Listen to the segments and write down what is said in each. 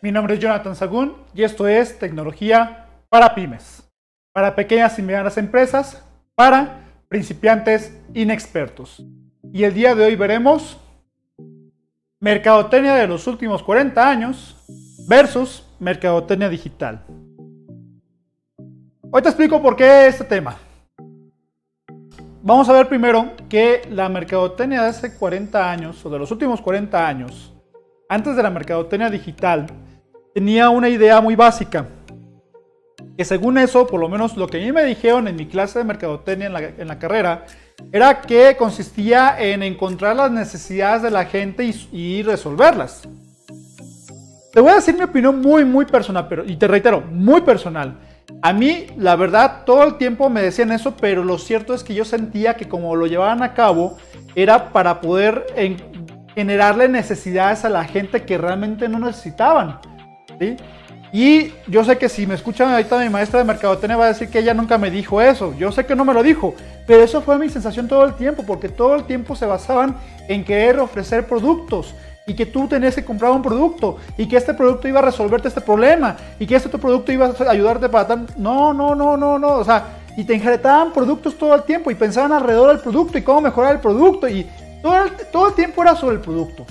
Mi nombre es Jonathan Sagún y esto es Tecnología para Pymes, para pequeñas y medianas empresas, para principiantes inexpertos. Y el día de hoy veremos mercadotecnia de los últimos 40 años versus mercadotecnia digital. Hoy te explico por qué este tema. Vamos a ver primero que la mercadotecnia de hace 40 años, o de los últimos 40 años, antes de la mercadotecnia digital, tenía una idea muy básica. Que según eso, por lo menos lo que a mí me dijeron en mi clase de mercadotecnia en la, carrera, era que consistía en encontrar las necesidades de la gente y, resolverlas. Te voy a decir mi opinión muy, muy personal, pero, y te reitero, muy personal. A mí, la verdad, todo el tiempo me decían eso, pero lo cierto es que yo sentía que como lo llevaban a cabo, era para poder generarle necesidades a la gente que realmente no necesitaban. Y yo sé que si me escuchan ahorita mi maestra de mercadotecnia va a decir que ella nunca me dijo eso. Yo sé que no me lo dijo, pero eso fue mi sensación todo el tiempo, porque todo el tiempo se basaban en querer ofrecer productos y que tú tenías que comprar un producto y que este producto iba a resolverte este problema y que este otro producto iba a ayudarte para tal. No, no, no, no, no. O sea, y te injertaban productos todo el tiempo y pensaban alrededor del producto y cómo mejorar el producto y todo todo el tiempo era sobre el producto.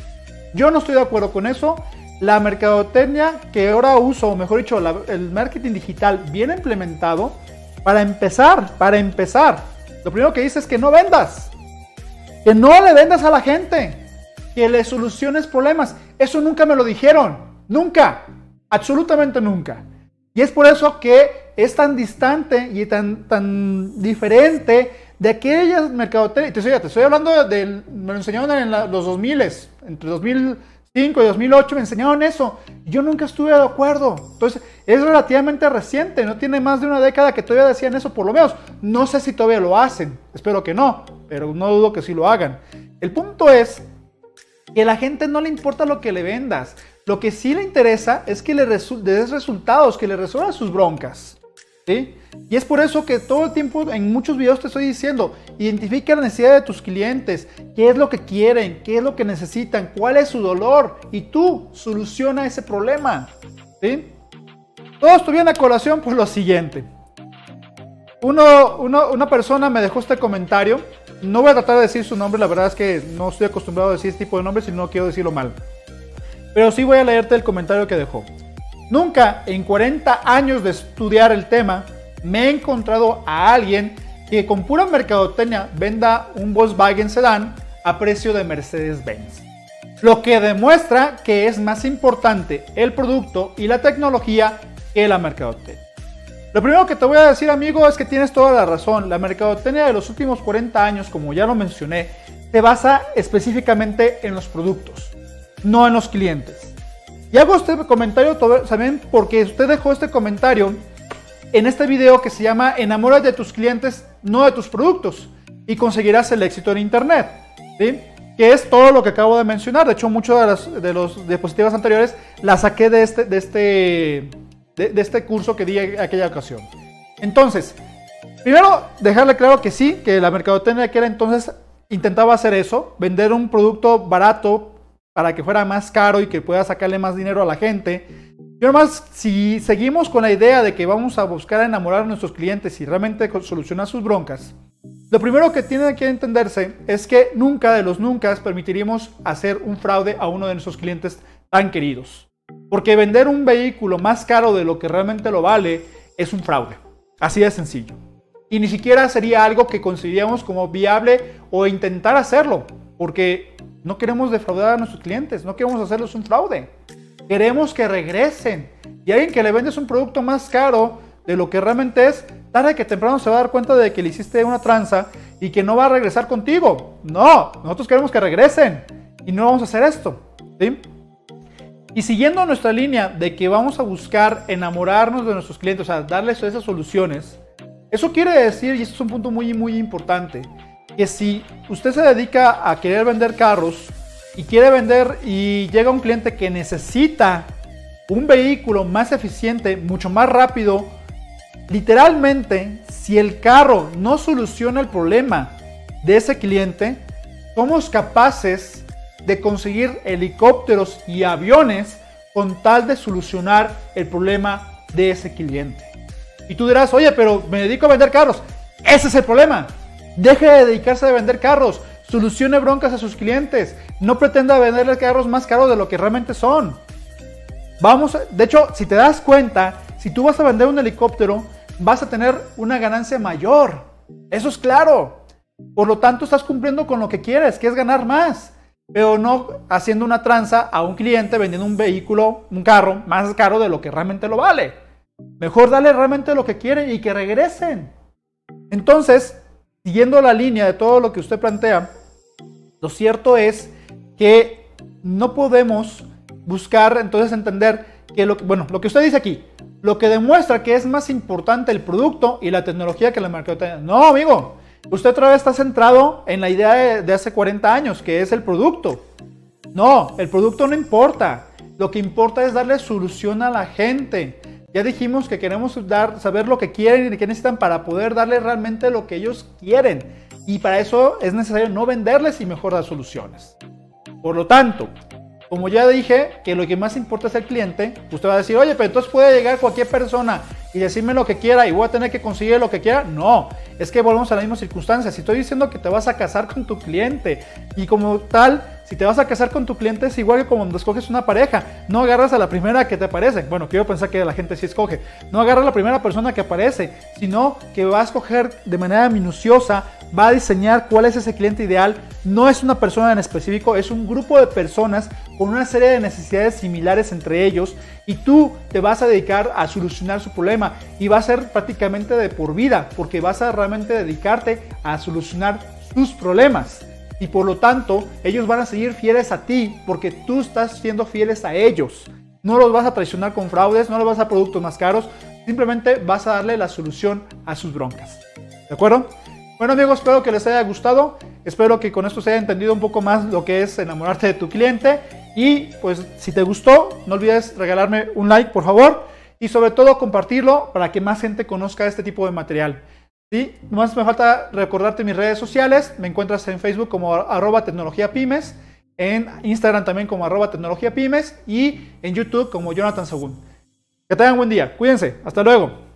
Yo no estoy de acuerdo con eso. La mercadotecnia que ahora uso, o mejor dicho, el marketing digital bien implementado, para empezar, para empezar, lo primero que dice es que no vendas. Que no le vendas a la gente que le soluciones problemas. Eso nunca me lo dijeron. Nunca. Absolutamente nunca. Y es por eso que es tan distante y tan, tan diferente de aquellas mercadotecnias. Te, te estoy hablando de, me lo enseñaron en los 2000, entre 2005 y 2008 me enseñaron eso. Yo nunca estuve de acuerdo. Entonces, es relativamente reciente, no tiene más de una década que todavía decían eso, por lo menos. No sé si todavía lo hacen, espero que no, pero no dudo que sí lo hagan. El punto es que a la gente no le importa lo que le vendas. Lo que sí le interesa es que le, des resultados, que le resuelva sus broncas. Y es por eso que todo el tiempo en muchos videos te estoy diciendo, identifica la necesidad de tus clientes, qué es lo que quieren, qué es lo que necesitan, cuál es su dolor y tú soluciona ese problema. ¿sí? Todo esto viene a colación por lo siguiente. Uno, una persona me dejó este comentario no voy a tratar de decir su nombre, la verdad es que no estoy acostumbrado a decir este tipo de nombres y no quiero decirlo mal. Pero sí voy a leerte el comentario que dejó. Nunca en 40 años de estudiar el tema me he encontrado a alguien que con pura mercadotecnia venda un Volkswagen Sedan a precio de Mercedes-Benz. Lo que demuestra que es más importante el producto y la tecnología que la mercadotecnia. Lo primero que te voy a decir, amigo, es que tienes toda la razón. La mercadotecnia de los últimos 40 años, como ya lo mencioné, se basa específicamente en los productos, no en los clientes. Y hago este comentario también porque usted dejó este comentario en este video que se llama Enamora de tus clientes, no de tus productos, y conseguirás el éxito en Internet. ¿sí? Que es todo lo que acabo de mencionar. De hecho, muchas de, de los diapositivas anteriores las saqué de este, de este de, este curso que di aquella ocasión. Entonces, primero dejarle claro que sí, que la mercadotecnia que era entonces intentaba hacer eso, vender un producto barato para que fuera más caro y que pueda sacarle más dinero a la gente. Y además, si seguimos con la idea de que vamos a buscar enamorar a nuestros clientes y realmente solucionar sus broncas, lo primero que tiene que entenderse es que nunca de los nunca permitiríamos hacer un fraude a uno de nuestros clientes tan queridos. Porque vender un vehículo más caro de lo que realmente lo vale es un fraude. Así de sencillo. Y ni siquiera sería algo que consideríamos como viable o intentar hacerlo. Porque no queremos defraudar a nuestros clientes, no queremos hacerles un fraude. Queremos que regresen. Y alguien que le vendes un producto más caro de lo que realmente es, tarde que temprano se va a dar cuenta de que le hiciste una tranza y que no va a regresar contigo. No, nosotros queremos que regresen. Y no vamos a hacer esto. ¿sí? Y siguiendo nuestra línea de que vamos a buscar enamorarnos de nuestros clientes, o sea, darles esas soluciones, eso quiere decir, y esto es un punto muy, muy importante, que si usted se dedica a querer vender carros y quiere vender y llega un cliente que necesita un vehículo más eficiente, mucho más rápido, literalmente, si el carro no soluciona el problema de ese cliente, somos capaces de conseguir helicópteros y aviones con tal de solucionar el problema de ese cliente. Y tú dirás, oye, pero me dedico a vender carros. Ese es el problema. Deje de dedicarse a vender carros. Solucione broncas a sus clientes. No pretenda venderles carros más caros de lo que realmente son. Vamos, de hecho, si te das cuenta, si tú vas a vender un helicóptero, vas a tener una ganancia mayor. Eso es claro. Por lo tanto, estás cumpliendo con lo que quieres, que es ganar más. Pero no haciendo una tranza a un cliente vendiendo un vehículo, un carro más caro de lo que realmente lo vale. Mejor dale realmente lo que quiere y que regresen. Entonces, siguiendo la línea de todo lo que usted plantea, lo cierto es que no podemos buscar entonces entender que lo que, bueno, lo que usted dice aquí, lo que demuestra que es más importante el producto y la tecnología que la mercadotecnia. No, amigo, usted otra vez está centrado en la idea de, de hace 40 años, que es el producto. No, el producto no importa. Lo que importa es darle solución a la gente. Ya dijimos que queremos dar, saber lo que quieren y qué necesitan para poder darle realmente lo que ellos quieren. Y para eso es necesario no venderles y mejor dar soluciones. Por lo tanto, como ya dije que lo que más importa es el cliente, usted va a decir, oye, pero entonces puede llegar cualquier persona y decirme lo que quiera y voy a tener que conseguir lo que quiera. No, es que volvemos a la misma circunstancia. Si estoy diciendo que te vas a casar con tu cliente y como tal si te vas a casar con tu cliente es igual que cuando escoges una pareja. No agarras a la primera que te aparece. Bueno, quiero pensar que la gente sí escoge. No agarras a la primera persona que aparece, sino que va a escoger de manera minuciosa, va a diseñar cuál es ese cliente ideal. No es una persona en específico, es un grupo de personas con una serie de necesidades similares entre ellos y tú te vas a dedicar a solucionar su problema y va a ser prácticamente de por vida porque vas a realmente dedicarte a solucionar sus problemas y por lo tanto ellos van a seguir fieles a ti porque tú estás siendo fieles a ellos. No los vas a traicionar con fraudes, no los vas a productos más caros, simplemente vas a darle la solución a sus broncas. ¿De acuerdo? Bueno amigos, espero que les haya gustado, espero que con esto se haya entendido un poco más lo que es enamorarte de tu cliente y pues si te gustó, no olvides regalarme un like por favor y sobre todo compartirlo para que más gente conozca este tipo de material. Sí, nomás me falta recordarte mis redes sociales. Me encuentras en Facebook como arroba tecnología pymes, en Instagram también como arroba tecnología pymes y en YouTube como Jonathan Sagún. Que tengan buen día. Cuídense. Hasta luego.